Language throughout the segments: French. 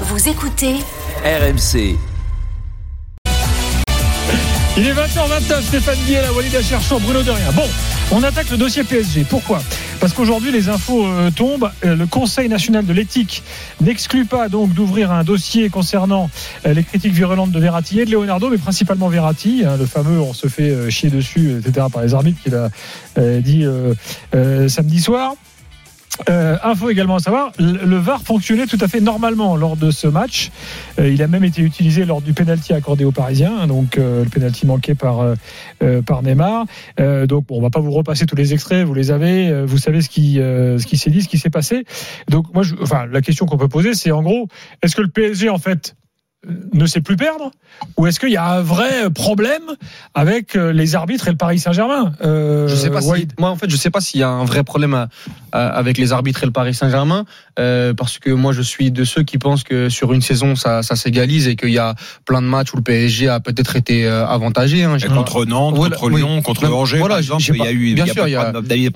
Vous écoutez RMC. Il est 20h29, Stéphane Guillet, Walid Cherchon, Bruno de Rien. Bon, on attaque le dossier PSG. Pourquoi? Parce qu'aujourd'hui, les infos euh, tombent. Euh, le Conseil national de l'éthique n'exclut pas donc d'ouvrir un dossier concernant euh, les critiques virulentes de Verratti et de Leonardo, mais principalement Verratti, hein, le fameux on se fait euh, chier dessus, etc., par les arbitres qu'il a euh, dit euh, euh, samedi soir. Euh, info également à savoir, le VAR fonctionnait tout à fait normalement lors de ce match. Euh, il a même été utilisé lors du penalty accordé aux Parisiens, hein, donc euh, le penalty manqué par euh, euh, par Neymar. Euh, donc bon, on va pas vous repasser tous les extraits, vous les avez, vous savez ce qui ce qui s'est dit, ce qui s'est passé. Donc moi, je, enfin la question qu'on peut poser, c'est en gros, est-ce que le PSG en fait ne sait plus perdre ou est-ce qu'il y a un vrai problème avec euh, les arbitres et le Paris Saint-Germain euh, Je sais pas si, moi en fait je sais pas s'il y a un vrai problème à- à- avec les arbitres et le Paris Saint-Germain euh, parce que moi je suis de ceux qui pensent que sur une saison ça, ça s'égalise et qu'il y a plein de matchs où le PSG a peut-être été euh, avantagé. Hein, Contre Nantes, Voilà, contre oui. Lyon, contre Non, Angers, voilà, par exemple, il y a eu bien y a sûr, pas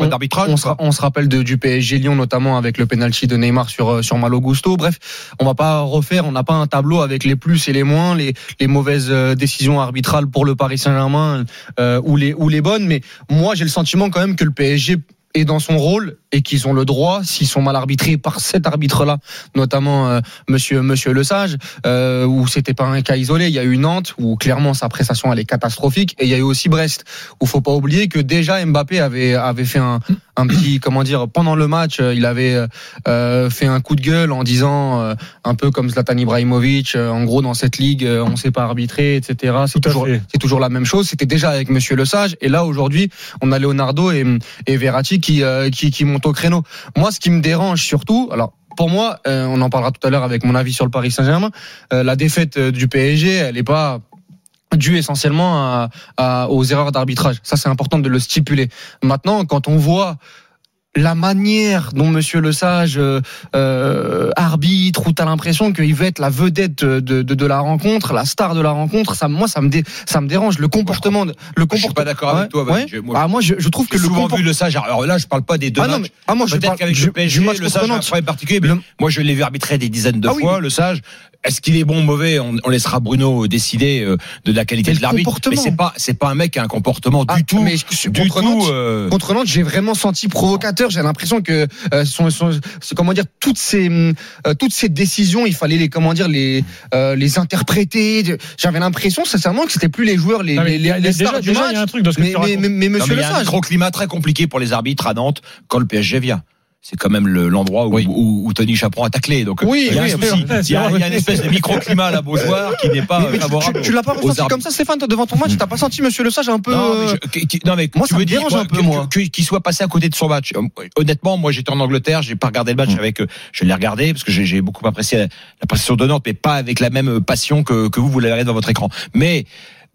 on- d'arbitrage. On, se, quoi. on se rappelle de- du PSG Lyon notamment avec le penalty de Neymar sur euh, sur Malo Gusto. Bref, on va pas refaire, on n'a pas un tableau avec les plus et les moins, les, les mauvaises euh, décisions arbitrales pour le Paris Saint-Germain euh, ou les ou les bonnes. Mais moi j'ai le sentiment quand même que le PSG est dans son rôle et qu'ils ont le droit, s'ils sont mal arbitrés par cet arbitre-là, notamment euh, Monsieur Monsieur Le Sage, euh, où c'était pas un cas isolé. Il y a eu Nantes où clairement sa prestation elle est catastrophique, et il y a eu aussi Brest où faut pas oublier que déjà Mbappé avait avait fait un, un petit comment dire pendant le match, il avait euh, fait un coup de gueule en disant euh, un peu comme Zlatan Ibrahimovic, euh, en gros dans cette ligue euh, on sait pas arbitrer, etc. C'est toujours c'est toujours la même chose. C'était déjà avec Monsieur Le Sage, et là aujourd'hui on a Leonardo et, et Verratti qui, euh, qui qui au créneau. Moi, ce qui me dérange surtout, alors pour moi, euh, on en parlera tout à l'heure avec mon avis sur le Paris Saint-Germain. euh, la défaite euh, du PSG, elle n'est pas due essentiellement aux erreurs d'arbitrage. Ça, c'est important de le stipuler. Maintenant, quand on voit la manière dont Monsieur Le Sage euh, euh, arbitre, où t'as l'impression qu'il veut être la vedette de, de, de la rencontre, la star de la rencontre, ça, moi, ça me, dé, ça me dérange. Le comportement, de- le Je suis comportement. pas d'accord avec toi. Ouais. Je- moi, Ah, moi, je, je trouve que le souvent vu le sage. Alors là, je parle pas des deux Ah non, mais, ah, moi, je Peut-être qu'avec le PSG, le sage a un problème particulier. Mais Le- moi, je l'ai vu arbitrer des dizaines de Ah oui. fois. Le sage, est-ce qu'il est bon ou mauvais on, on laissera Bruno décider euh, de la qualité Mais de l'arbitre. Mais c'est pas, c'est pas un mec qui a un comportement Ah, du tout, mais du contre tout. Nantes, euh, Contre Nantes, j'ai vraiment senti provocateur. J'ai l'impression que euh, son, son- son- comment dire toutes ces hum, euh, toutes ces décisions, il fallait les comment dire les euh, les interpréter. J'avais l'impression sincèrement que c'était plus les joueurs les Non, mais il déjà, stars du déjà, match. il y a un truc dans ce que mais, tu mais, mais, mais non, Monsieur mais il Le y a un microclimat très compliqué pour les arbitres à Nantes quand le PSG vient. C'est quand même le- l'endroit où, où, où Tony Chaperon a taclé. Donc Oui, il y a oui, un. Il y a, il y a une espèce de microclimat là, Beaujoire, qui n'est pas mais- mais tu- favorable. tu, tu l'as pas ressenti comme ça, Stéphane, devant ton match, t'as pas senti Monsieur Le Sage un peu Non, mais, euh, je- qui- qui- non, mais moi, tu ça me dérange un peu, moi. qu'il soit passé à côté de son match. Euh, Honnêtement, moi j'étais en Angleterre, j'ai pas regardé le match Mm. avec. euh, Je l'ai regardé parce que j'ai j'ai beaucoup apprécié la, la prestation de Nantes, mais pas avec la même passion que, que vous vous l'avez dans votre écran. Mais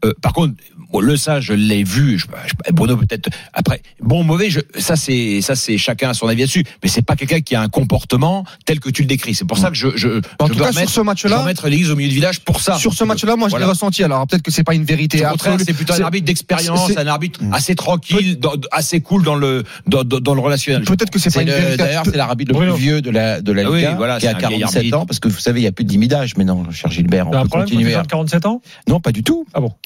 euh, par contre, bon, le ça, je l'ai vu. Je, je- Bruno peut-être après. Bon, ou mauvais, je, ça c'est ça c'est chacun a son avis là-dessus. Mais c'est pas quelqu'un qui a un comportement tel que tu le décris. C'est pour ça que je je, En je tout cas, sur ce match-là- remettre l'église au milieu du village pour ça. sur ce match-là, moi, je l'ai Voilà. ressenti. Alors peut-être que c'est pas une vérité Au contraire, c'est plutôt un arbitre d'expérience, un arbitre assez tranquille, dans- assez cool dans le dans, dans- dans le relationnel. Peut-être que c'est pas C'est une vérité. D'ailleurs, c'est l'arbitre le Bruno. plus vieux de la, de la Ah voilà, qui a c'est un vieil 47 arbitre. ans, parce que vous savez, il n'y a plus d'imidage maintenant, cher Gilbert. On peut continuer. tu à- as 47 ans? Non, pas du tout. Ah bon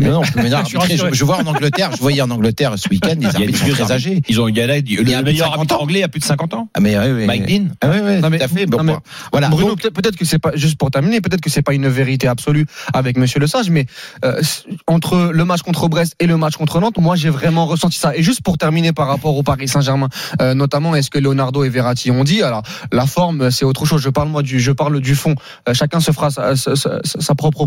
Mais non, arbitrer. Je, je vois en Angleterre, je voyais en Angleterre ce week-end, arbitres des sont vieux très arbitres. âgés. Ils ont il y a là, le meilleur 50 arbitre anglais a plus de 50 ans. Ah, mais oui, oui. Mike Dean. Ah, oui, oui, Non, mais- tout à fait. Bon, non, mais- bon, voilà. Bruno, peut-être que c'est pas juste pour terminer, peut-être que c'est pas une vérité absolue avec Monsieur Le Sage, mais euh, entre le match contre Brest et le match contre Nantes, moi j'ai vraiment ressenti ça. Et juste pour terminer par rapport au Paris Saint-Germain, euh, notamment est-ce que Leonardo et Verratti ont dit Alors la forme, c'est autre chose. Je parle moi du, je parle du fond. Euh, chacun se fera sa, sa- sa- sa propre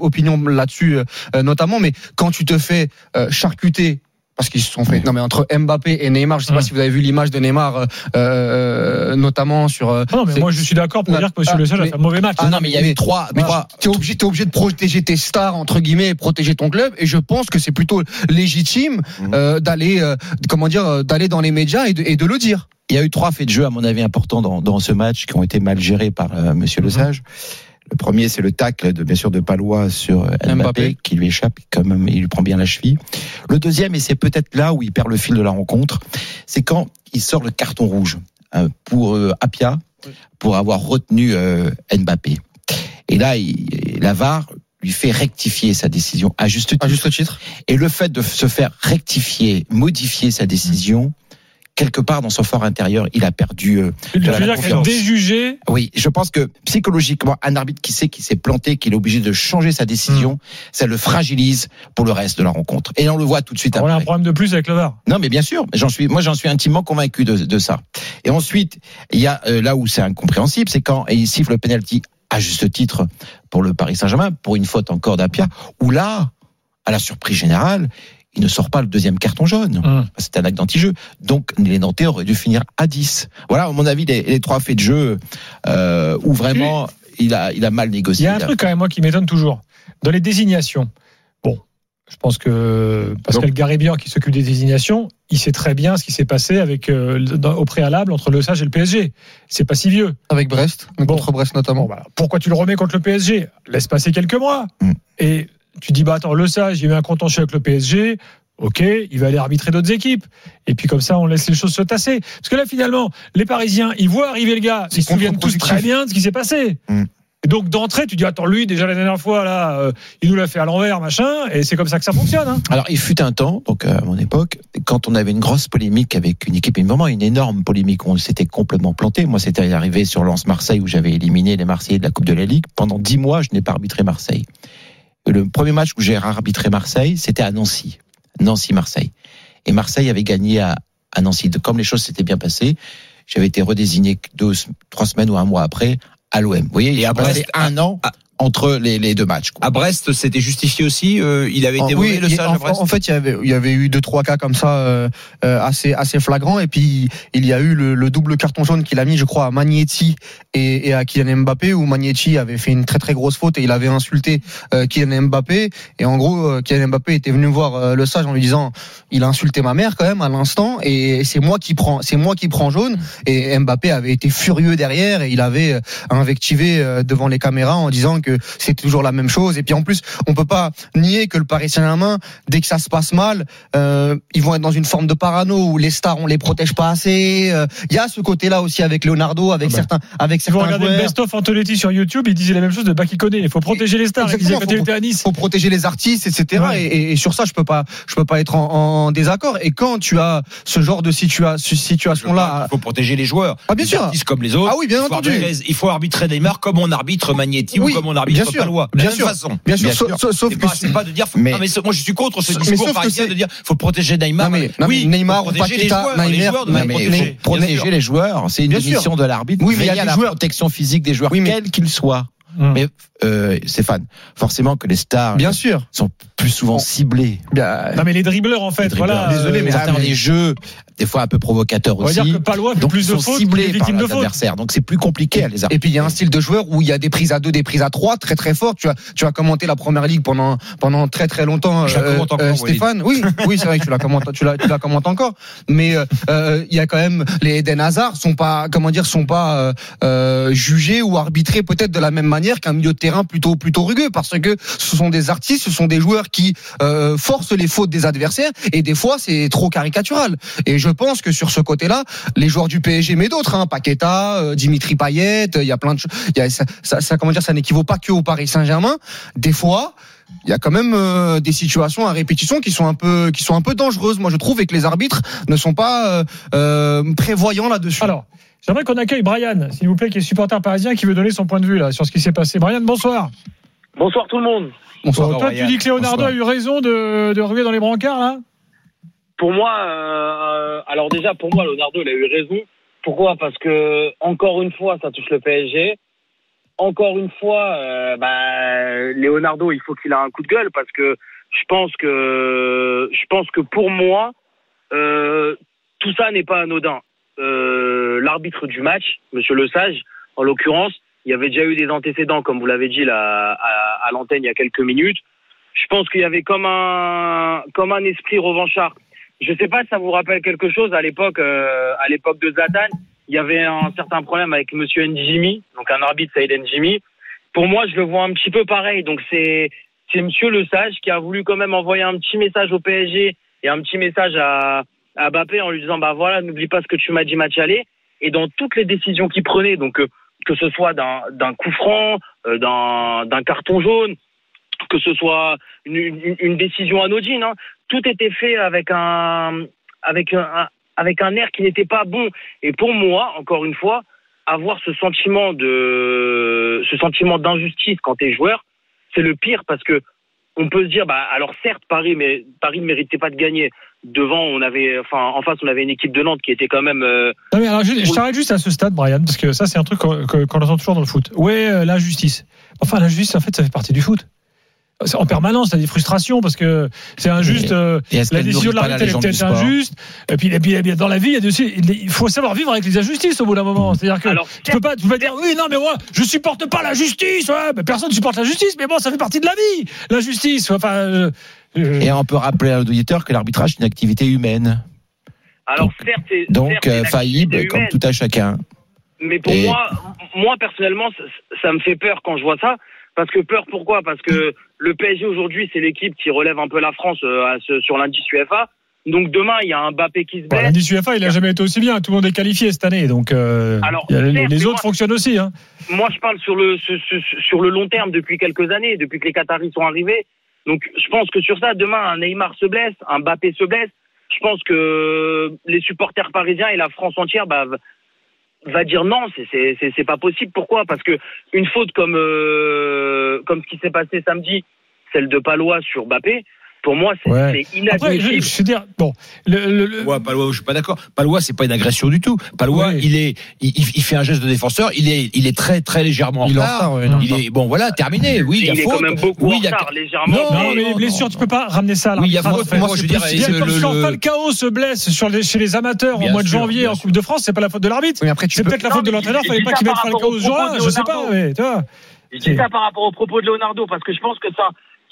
opinion là-dessus, euh, notamment. Mais quand tu te fais euh, charcuter parce qu'ils se sont fait. Non mais entre Mbappé et Neymar, je sais pas Hum. si vous avez vu l'image de Neymar, euh, euh, notamment sur. euh, Non, mais moi, je suis d'accord pour Ah, dire que Monsieur ah, Le Sage a fait un mauvais match. Ah non, mais il y a eu trois. Mais trois- tu es obligé, t'es obligé de protéger tes stars entre guillemets et protéger ton club. Et je pense que c'est plutôt légitime euh, d'aller, comment dire, d'aller dans les médias et de, et de le dire. Il y a eu trois faits de jeu, à mon avis, importants dans, dans ce match qui ont été mal gérés par euh, Monsieur Mhm. Lesage. Le premier, c'est le tacle de bien sûr de Palois sur Mbappé, Mbappé. qui lui échappe quand même, il lui prend bien la cheville. Le deuxième, et c'est peut-être là où il perd le fil de la rencontre, c'est quand il sort le carton rouge euh, pour euh, Apia pour avoir retenu euh, Mbappé. Et là, il, la VAR lui fait rectifier sa décision à juste titre. À juste titre. Et le fait de se faire rectifier, modifier sa décision, quelque part dans son fort intérieur, il a perdu. euh, de la qu'elle confiance. déjugé oui, je pense que psychologiquement, un arbitre qui sait qu'il s'est planté, qu'il est obligé de changer sa décision, ça le fragilise pour le reste de la rencontre. Et on le voit tout de suite On a un après. problème de plus avec le VAR. Non, mais bien sûr, j'en suis, moi j'en suis intimement convaincu de, de ça. Et ensuite, il y a euh, là où c'est incompréhensible, c'est quand il siffle le penalty à juste titre pour le Paris Saint-Germain, pour une faute encore d'Apia, où là, à la surprise générale, il ne sort pas le deuxième carton jaune. Hum. C'est un acte d'anti-jeu. Donc les Nantais auraient dû finir à 10. Voilà, à mon avis, les, les trois faits de jeu euh, où vraiment il a, il a mal Il négocié. y a un truc quand même moi qui m'étonne toujours. Dans les désignations, bon, je pense que Pascal Garibian qui s'occupe des désignations, il sait très bien ce qui s'est passé avec euh, au préalable entre le Sage et le PSG. C'est pas si vieux. Avec Brest, Bon. contre Brest notamment. Bon, bah, pourquoi tu le remets contre le PSG Laisse passer quelques mois. Mm. Et tu dis, bah attends, le Sage, il met un contentieux avec le PSG. Ok, il va aller arbitrer d'autres équipes. Et puis comme ça, on laisse les choses se tasser. Parce que là, finalement, les Parisiens, ils voient arriver le gars. Ils se souviennent tous très bien de ce qui s'est passé. Mm. Et donc d'entrée, tu dis, attends, lui, déjà la dernière fois, là, euh, il nous l'a fait à l'envers, machin. Et c'est comme ça que ça fonctionne. Hein. Alors, il fut un temps, donc euh, à mon époque, quand on avait une grosse polémique avec une équipe, et vraiment une énorme polémique, on s'était complètement planté. Moi, c'était arrivé sur Lens Marseille où j'avais éliminé les Marseillais de la Coupe de la Ligue. Pendant dix mois, je n'ai pas arbitré Marseille. Le premier match où j'ai arbitré Marseille, c'était à Nancy, Nancy-Marseille. Et Marseille avait gagné à, à Nancy. Comme les choses s'étaient bien passées, j'avais été redésigné deux, trois semaines ou un mois après à l'OM. Vous voyez, il Et à a passé Brest, un an entre les, les deux matchs. quoi. À Brest, c'était justifié aussi. euh, il avait été Oh, mauvais, le sage en, à Brest. en fait, il y avait, il y avait eu deux trois cas comme ça euh, euh, assez assez flagrants et puis il y a eu le, le double carton jaune qu'il a mis, je crois, à Magnetti et, et à Kylian Mbappé où Magnetti avait fait une très très grosse faute et il avait insulté euh, Kylian Mbappé et en gros euh, Kylian Mbappé était venu voir euh, le sage en lui disant il a insulté ma mère quand même à l'instant et c'est moi qui prends c'est moi qui prends jaune et Mbappé avait été furieux derrière et il avait invectivé euh, devant les caméras en disant que c'est toujours la même chose et puis en plus on peut pas nier que le Paris Saint-Germain dès que ça se passe mal euh, ils vont être dans une forme de parano où les stars on les protège pas assez Euh, il y a ce côté là aussi avec Leonardo avec Ah bah. certains avec Si vous certains regardez le best-of Antonetti sur YouTube, il disait la même chose de Bakikone. Il faut protéger les stars. Il il faut- Nice. faut protéger les artistes, etc. Ouais. Et, et- et sur ça, je peux pas, je peux pas être en, en désaccord. Et quand tu as ce genre de situa Je situation crois là, qu'il faut protéger les joueurs. Ah, bien Les sûr. artistes comme les autres. Ah oui, bien il faut entendu. arbitrer- il faut arbitrer Neymar comme on arbitre Magnetti Oui, ou comme on arbitre bien sûr, Palois. De bien la même sûr. façon. bien sûr, Bien sauf, sûr. sauf- que c'est pas de dire. Faut, Mais- non, mais moi je suis contre ce discours parisien de dire faut protéger Neymar. Non, mais- non, oui, mais Neymar protéger les joueurs, Neymar- protéger. les joueurs. C'est une mission de l'arbitre. Oui, mais il y a la protection physique des joueurs, quels qu'ils soient. Hum. Mais euh, Stéphane, forcément que les stars bien sûr. sont plus souvent ciblés. Bien, Non mais les dribbleurs en fait, Les voilà. Désolé, euh, mais Certains mais- des jeux, des fois un peu provocateurs on va aussi. dire que Palois donc plus ils de sont fautes ciblés par l'adversaire. Donc c'est plus compliqué à les Et arbitrer. puis il y a un style de joueur où il y a des prises à deux, des prises à trois, très très fort. Tu as tu as commenté la première ligue pendant pendant très très longtemps, Je la commente encore, Walid. Stéphane. Oui, oui, c'est vrai que tu la commentes, tu la tu la commentes encore. Mais euh, euh, il y a quand même les Eden Hazard sont pas comment dire sont pas euh, euh, jugés ou arbitrés peut-être de la même manière qu'un milieu de terrain plutôt plutôt rugueux parce que ce sont des artistes, ce sont des joueurs qui euh, forcent les fautes des adversaires et des fois c'est trop caricatural. Et je pense que sur ce côté-là, les joueurs du PSG mais d'autres, hein, Paqueta, euh, Dimitri Payet, il y a plein de. Il y a ça, comment dire, ça n'équivaut pas que au Paris Saint-Germain. Des fois, il y a quand même euh, des situations à répétition qui sont un peu qui sont un peu dangereuses, moi je trouve, et que les arbitres ne sont pas euh, euh, prévoyants là-dessus. Alors, j'aimerais qu'on accueille Brian, s'il vous plaît, qui est supporter parisien, qui veut donner son point de vue là sur ce qui s'est passé. Brian, bonsoir. Bonsoir tout le monde. Bonsoir. Bon, toi, tu dis que Leonardo a eu raison de, de ruer dans les brancards là Pour moi, euh, alors déjà pour moi, Leonardo, il a eu raison. Pourquoi? Parce que encore une fois, ça touche le PSG. Encore une fois, euh, bah, Leonardo, il faut qu'il a un coup de gueule parce que je pense que, je pense que pour moi, euh, tout ça n'est pas anodin. Euh, L'arbitre du match, Monsieur Le Sage, en l'occurrence, il y avait déjà eu des antécédents, comme vous l'avez dit là, à, l'antenne il y a quelques minutes. Je pense qu'il y avait comme un, comme un esprit revanchard. Je sais pas si ça vous rappelle quelque chose à l'époque, euh, à l'époque de Zatan. Il y avait un certain problème avec Monsieur Njimi, donc un arbitre Saïd Njimi. Pour moi, je le vois un petit peu pareil. Donc c'est c'est Monsieur Le Sage qui a voulu quand même envoyer un petit message au PSG et un petit message à, à Mbappé en lui disant bah voilà, n'oublie pas ce que tu m'as dit match aller. Et dans toutes les décisions qu'il prenait, donc euh, que ce soit d'un coup franc, euh, d'un carton jaune, que ce soit une, décision anodine, hein, tout était fait avec un avec un, avec un air qui n'était pas bon. Et pour moi, encore une fois, avoir ce sentiment de ce sentiment d'injustice quand tu es joueur, c'est le pire parce que on peut se dire bah alors certes Paris mais Paris ne méritait pas de gagner. Devant on avait enfin en face on avait une équipe de Nantes qui était quand même euh, Non, mais alors, je, je t'arrête juste à ce stade, Brian, parce que ça, c'est un truc qu'on que- qu'on entend toujours dans le foot. Ouais, euh, l'injustice. Enfin, l'injustice, en fait, ça fait partie du foot. C'est En permanence, t'as des frustrations parce que c'est injuste. euh, la décision de l'arbitre elle est peut-être injuste. Et puis, et puis, et puis, dans la vie, il y a des- aussi- il faut savoir vivre avec les injustices au bout d'un moment. C'est-à-dire que alors tu peux pas, tu peux pas dire oui, non, mais moi, je supporte pas la justice. Ouais, mais personne ne supporte la justice, mais bon, ça fait partie de la vie, la justice. Enfin, euh, Et on peut rappeler à l'auditeur que l'arbitrage est une activité humaine. alors Donc- certes c'est Donc certes, euh, faillible comme tout à chacun. Mais pour Et- moi, moi personnellement, ça, ça me fait peur quand je vois ça. Parce que peur, pourquoi? Parce que le PSG aujourd'hui, c'est l'équipe qui relève un peu la France euh, à ce- sur l'indice UEFA. Donc demain, il y a un Mbappé qui se bon, blesse. l'indice UEFA, il a jamais été aussi bien. Tout le monde est qualifié cette année, donc euh, Alors, a- les, certes, les mais autres moi- fonctionnent aussi. Hein. Moi, je parle sur le sur le long terme depuis quelques années, depuis que les Qataris sont arrivés. Donc, je pense que sur ça, demain, un Neymar se blesse, un Mbappé se blesse. Je pense que les supporters parisiens et la France entière bah, va- dire non, c'est pas possible. Pourquoi? Parce que une faute comme euh, comme ce qui s'est passé samedi, celle de Palois sur Mbappé, pour moi, c'est Ouais. c'est Après, je, inadmissible. je veux dire, bon, le, le- le- Palois, Palois, je suis pas d'accord. Palois, c'est pas une agression du tout. Palois, il est, il, il fait un geste de défenseur. Il est, il est très, très légèrement en Il retard. retard, ouais, il est Il bon, voilà, terminé. Oui, il y a il est faute. quand même beaucoup oui, en il y a- retard, légèrement. Non, non, mais non, les blessures, non. tu peux pas ramener ça à Oui, il y a faute. Moi, je dirais, plus- c'est comme le- Falcao se blesse sur les, chez les amateurs Bien au mois de janvier en. Coupe de France, c'est pas la faute de l'arbitre. Oui, après, tu C'est peut-être la faute de l'entraîneur, fallait pas qu'il mette Falcao au ce jour-là, propos de je sais pas, mais tu vois. Je dis ça par rapport au propos de Leonardo, parce que je pense que ça,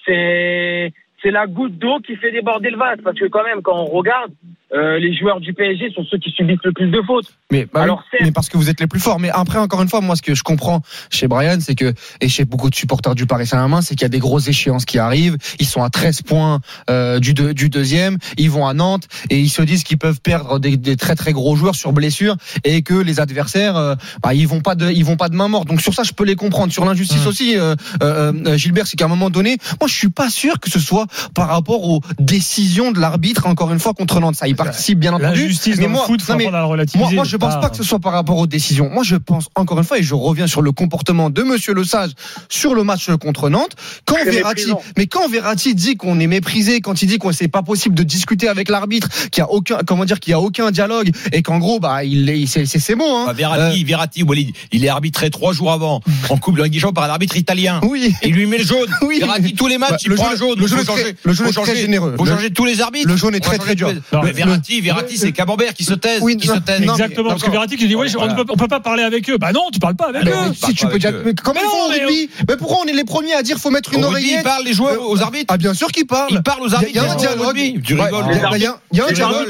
c'est c'est la goutte d'eau qui fait déborder le vase. Parce que quand même, quand on regarde, euh, les joueurs du PSG sont ceux qui subissent le plus de fautes. Mais, bah Alors, certes- mais parce que vous êtes les plus forts. Mais après, encore une fois, moi, ce que je comprends chez Brian, c'est que, et chez beaucoup de supporters du Paris Saint-Germain, c'est qu'il y a des grosses échéances qui arrivent. Ils sont à 13 points euh, du, deux- du deuxième. Ils vont à Nantes et ils se disent qu'ils peuvent perdre des, des très très gros joueurs sur blessure et que les adversaires, euh, bah, ils vont pas de, ils vont pas de main morte. Donc sur ça, je peux les comprendre. Sur l'injustice Mmh. aussi, euh, euh, euh, Gilbert, c'est qu'à un moment donné, moi, je suis pas sûr que ce soit par rapport aux décisions de l'arbitre. Encore une fois contre Nantes, ça y participe bien entendu. L'injustice Mais dans moi, le foot, faut non, mais la relativiser. moi, moi, je pense pas que ce soit par rapport aux décisions. Moi, je pense encore une fois, et je reviens sur le comportement de Monsieur Le Sage sur le match contre Nantes. Quand Très Verratti, méprisant. mais quand Verratti dit qu'on est méprisé, quand il dit qu'on c'est pas possible de discuter avec l'arbitre, qu'il y a aucun, comment dire, qu'il y a aucun dialogue, et qu'en gros, bah, il est, c'est, c'est, c'est bon, hein. Bah, Verratti, Verratti, Walid, il est arbitré trois jours avant en Coupe de Champions par un arbitre italien. Oui. Et il lui met le jaune. Oui, Verratti, tous les matchs, Bah, il le prend jaune- un jaune. le jaune le jaune est très généreux. Faut Le- changer tous les arbitres. le jaune est très, très dur. Non, Mais Verratti, Verratti, c'est Camembert qui se taise. Oui, qui non, se taise. non, mais- Exactement, parce que. Verratti qui dit ouais, on ne peut, on peut pas parler avec eux. Bah non, tu parles pas avec Mais eux. si tu peux dire, mais comment ils font au mais rugby Mais pourquoi on est les premiers à dire faut mettre une oreillette ils parlent les joueurs aux arbitres. Ah bien sûr qu'ils parlent. Ils parlent aux arbitres. il y a un dialogue. Tu rigoles. il y a- un Les dialogue.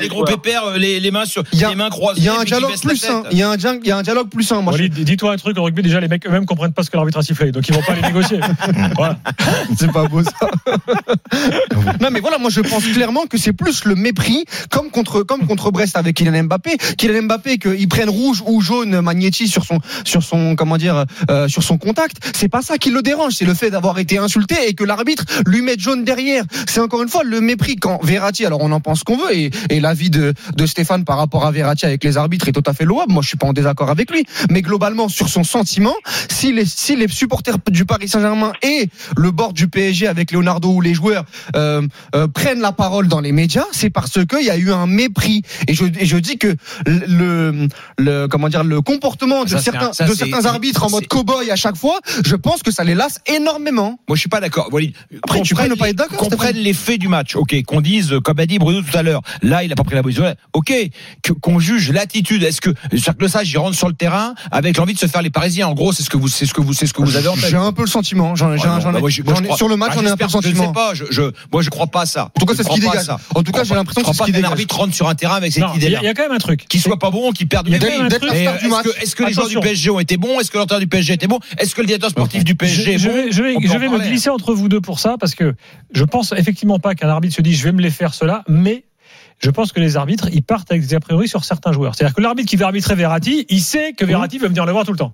Les gros pépères, euh, les, les mains sur Il y a- les mains croisées. Il y a un dialogue plus. Il y a un dia- il y a un dialogue plus dis-toi un truc, au rugby, déjà, les mecs eux-mêmes comprennent pas ce que l'arbitre a sifflé, donc ils vont pas aller négocier. Voilà. C'est pas beau ça. non mais voilà, moi je pense clairement que c'est plus le mépris, comme contre comme contre Brest avec Kylian Mbappé. Kylian Mbappé qu'ils prennent rouge ou jaune Magnetti sur son sur son comment dire euh, sur son contact. C'est pas ça qui le dérange, c'est le fait d'avoir été insulté et que l'arbitre lui mette jaune derrière. C'est encore une fois le mépris quand Verratti. Alors on en pense qu'on veut et, et l'avis de de Stéphane par rapport à Verratti avec les arbitres est tout à fait louable. Moi je suis pas en désaccord avec lui, mais globalement sur son sentiment, si les si les supporters du Paris Saint-Germain et le bord du PSG avec Leonardo ou les joueurs euh, euh, prennent la parole dans les médias médias, c'est parce qu'il y a eu un mépris. Et je, et je dis que le, le, comment dire, le comportement de Ça, c'est certains, un- ça, de c'est- certains arbitres en mode c'est- cow-boy à chaque fois, je pense que ça les lasse énormément. Moi, je suis pas d'accord. Walid. Après, tu prenne ne pas d'accord, Qu'on prenne les faits du match. Ok. Qu'on dise, comme a dit Bruno tout à l'heure, là, il a pas pris la position. Ok. Qu'on juge l'attitude. Est-ce que, c'est-à-dire que sage, il rentre sur le terrain avec l'envie de se faire les Parisiens? En gros, c'est ce que vous, c'est ce que vous, c'est ce que vous avez en tête. J'ai un peu le sentiment. J'en, j'en bah, sur le match, Ah, j'en ai un peu le sentiment. Je sais pas. Je, je, moi, je crois pas à ça. En tout cas, c'est ce qui dégage. En tout cas, Je j'ai l'impression que c'est ce qu'un arbitre rentre sur un terrain avec cette Non, il y, idée-là. a- il y a quand même un truc. Qu'il soit pas bon, qu'il perde du Est-ce match. que, est-ce que les joueurs du. PSG ont été bons? Est-ce que l'entraîneur du PSG était bon? Est-ce que le directeur sportif du PSG je, est bon? vais, je vais, me glisser entre vous deux pour ça parce que je pense effectivement pas qu'un arbitre se dise je vais me les faire cela, mais je pense que les arbitres ils partent avec des a priori sur certains joueurs. C'est-à-dire que l'arbitre qui va arbitrer Verratti, il sait que Verratti va venir le voir tout le temps.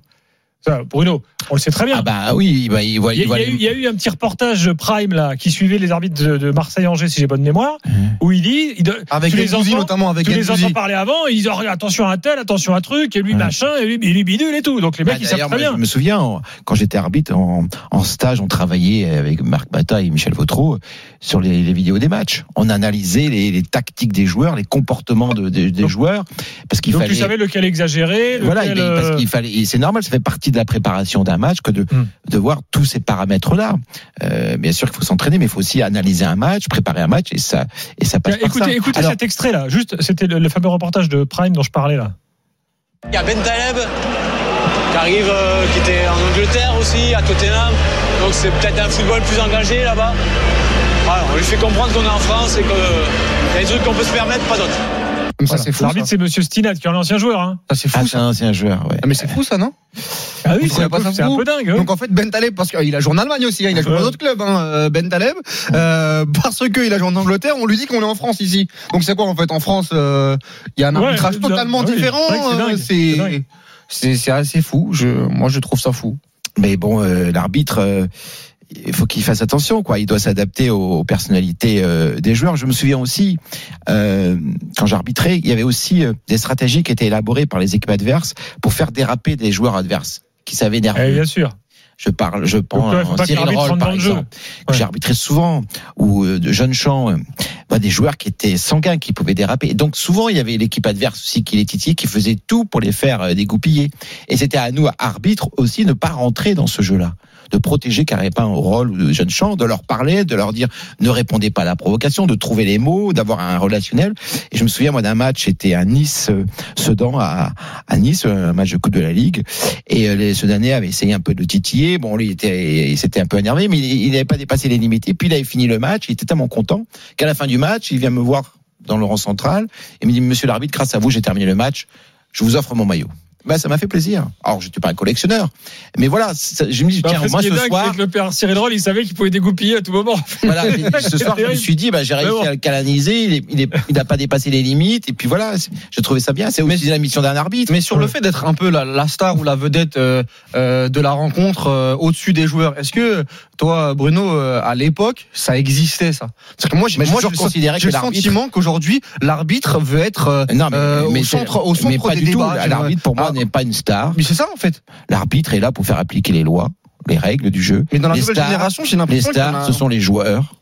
Ça, Bruno, on le sait très bien. Ah bah oui, bah, il voit, Il y, a, il voit il y a les- eu, il y a eu un petit reportage Prime là qui suivait les arbitres de, de Marseille-Angers si j'ai bonne mémoire, où il dit, il Avec tu les entends- notamment avec tu les entends parler avant, ils disent oh, attention à un tel, attention à un truc, et lui machin, et lui, et lui bidule et tout. Donc les mecs Bah, ils savent très moi, bien. Je me souviens, en- quand j'étais arbitre en, en stage, on travaillait avec Marc Bata et Michel Vautreau sur les, les vidéos des matchs. On analysait les, les tactiques des joueurs, les comportements de- des- des Donc- joueurs, parce qu'il Donc fallait. tu savais lequel exagérer, lequel, Voilà, il- parce euh, qu'il fallait. et C'est normal, ça fait partie de la préparation d'un match que de, Hmm. de voir tous ces paramètres-là. Euh, bien sûr qu'il faut s'entraîner, mais il faut aussi analyser un match, préparer un match, et ça, et ça passe par Écoutez, ça. écoutez Alors, cet extrait là, juste, c'était le, le fameux reportage de Prime dont je parlais là. Il y a Ben Taleb qui arrive, euh, qui était en Angleterre aussi, à Tottenham. Donc c'est peut-être un football plus engagé là-bas. Voilà, on lui fait comprendre qu'on est en France et qu'il y a des trucs qu'on peut se permettre, pas d'autres. Comme ça, Voilà. c'est fou. L'arbitre c'est Monsieur Stinat qui est un ancien joueur. Hein. Ça, c'est ah, fou. c'est ça. un ancien joueur, ouais. Ah, mais c'est fou, ça, non Ah oui, c'est un, pas peu- c'est un dingue. Donc en fait Ben Taleb parce qu'il a joué en Allemagne aussi, hein, il a joué dans d'autres clubs, hein, euh, Ben Taleb, euh, parce qu'il a joué en Angleterre, on lui dit qu'on est en France ici. Donc c'est quoi en fait en France euh, Il y a un arbitrage c'est- totalement oui, différent. c'est c'est c'est C'est c'est c'est assez fou. Je moi je trouve ça fou. Mais bon, euh, l'arbitre, euh, il faut qu'il fasse attention, quoi. Il doit s'adapter aux personnalités euh, des joueurs. Je me souviens aussi, euh, quand j'arbitrais, il y avait aussi euh, des stratégies qui étaient élaborées par les équipes adverses pour faire déraper des joueurs adverses qui savaient Eh, nerveux. bien sûr. Je parle, je pense ouais, Cyril Roll, par exemple, que Ouais. j'ai arbitré souvent, ou euh, de jeunes champs, euh, bah, des joueurs qui étaient sanguins, qui pouvaient déraper. Et donc souvent, il y avait l'équipe adverse aussi qui les titillait, qui faisait tout pour les faire euh, dégoupiller. Et c'était à nous, arbitres, aussi, ne pas rentrer dans ce jeu-là de protéger Carépin au rôle ou de jeunes champs, de leur parler, de leur dire ne répondez pas à la provocation, de trouver les mots, d'avoir un relationnel. Et je me souviens moi d'un match, c'était à Nice, Sedan à, à Nice, un match de Coupe de la Ligue, et les Sedanais avaient essayé un peu de le Bon, lui, il était, il s'était un peu énervé, mais il n'avait pas dépassé les limites. Et puis il avait fini le match, il était tellement content qu'à la fin du match, il vient me voir dans le rang central et me dit Monsieur l'arbitre, grâce à vous, j'ai terminé le match. Je vous offre mon maillot. Ben, ça m'a fait plaisir. Alors, je n'étais pas un collectionneur, mais voilà, ça- je me dis, tiens, ce moi ce dingue, soir, c'est le père Cyril Roll, il savait qu'il pouvait dégoupiller à tout moment. voilà, ce soir, je me suis dit, bah, j'ai réussi bon. à le canaliser, il est, il est, il n'a pas dépassé les limites, et puis voilà, c'est- je trouvais ça bien. C'est aussi la mission d'un arbitre. Mais sur le fait d'être un peu la, la star ou la vedette euh, euh, de la rencontre euh, au-dessus des joueurs, est-ce que toi, Bruno, euh, à l'époque, ça existait ça? Parce que moi, j'ai Mais moi, considéré j'ai que le sentiment qu'aujourd'hui, l'arbitre veut être euh, Non, mais, euh, mais au c'est- centre, au mais centre pas des du tout. débats. L'arbitre, pour moi, N'est pas une star. Mais c'est ça en fait. L'arbitre est là pour faire appliquer les lois, les règles du jeu. Mais dans la Les nouvelle stars- génération, j'ai Les l'impression en stars, a- ce sont les joueurs.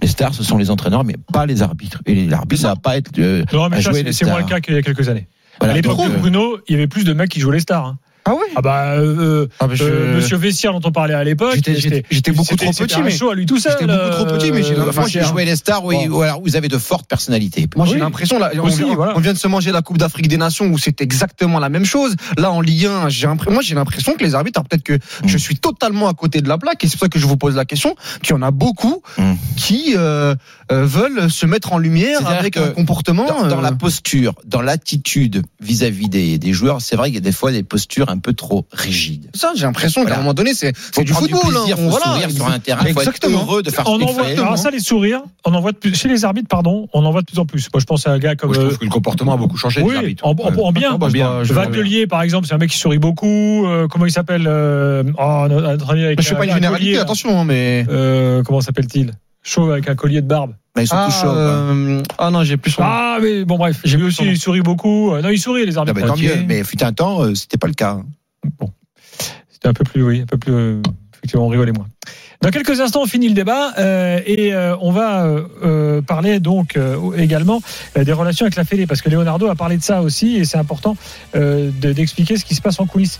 Les stars, ce sont les entraîneurs, mais pas les arbitres. Et l'arbitre ça. va pas être euh, Non, mais à ça, c'est les moins le cas qu'il y a quelques années. Voilà, à l'époque, donc, euh, Bruno, il y avait plus de mecs qui jouaient les stars. hein. Ah ouais Ah bah, euh, Ah bah, je- euh, Monsieur Vessière dont on parlait à l'époque, J'étais- beaucoup trop petit, mais- show à lui tout seul. j'étais beaucoup trop petit, mais j'ai- euh, enfin, c'est- joué les stars, oui, Bon. ou alors vous avez de fortes personnalités. Moi, j'ai Oui. l'impression là, on, Aussi, vient, voilà. on vient de se manger la Coupe d'Afrique des Nations où c'est exactement la même chose. Là, en Ligue 1, j'ai moi, j'ai l'impression que les arbitres, alors peut-être que Mm. je suis totalement à côté de la plaque, et c'est pour ça que je vous pose la question, qu'il y en a beaucoup Mm. qui euh, euh, veulent se mettre en lumière avec un comportement. Dans, dans euh, la posture, dans l'attitude vis-à-vis des, des joueurs, c'est vrai qu'il y a des fois des postures un peu trop rigides. ça, j'ai l'impression qu'à un moment donné, c'est du football. plaisir, hein. faut Voilà. sourire sur un terrain, faut être Exactement. heureux de faire On ce en qu'il voit, fait. alors ça, les sourires, on en voit de plus, chez les arbitres, pardon, on en voit de plus en plus. Moi, je pense à un gars comme. Moi, je euh, trouve que le comportement a beaucoup changé. oui, en, en- en bien. Ah, bah, par exemple, c'est un mec qui sourit beaucoup. Euh, comment il s'appelle euh, oh, notre ami avec Je fais un- pas une un généralité, attention, hein, mais. Euh, comment s'appelle-t-il? Chauve avec un collier de barbe. Bah, ils sont Ah, tous chauds. hein. euh, ah non, j'ai plus son. Ah, mais bon, bref. J'ai vu aussi, il sourit beaucoup. Euh, Non, il sourit, les Ah, arbitres. bah, tant mieux. Mais fut un temps, euh, c'était pas le cas. hein. C'était un peu plus, oui, un peu plus. euh, effectivement, on rigolait moins. Dans quelques instants, on finit le débat euh, et euh, on va euh, parler donc euh, également euh, des relations avec la Fédé parce que Leonardo a parlé de ça aussi et c'est important euh, de- d'expliquer ce qui se passe en coulisses.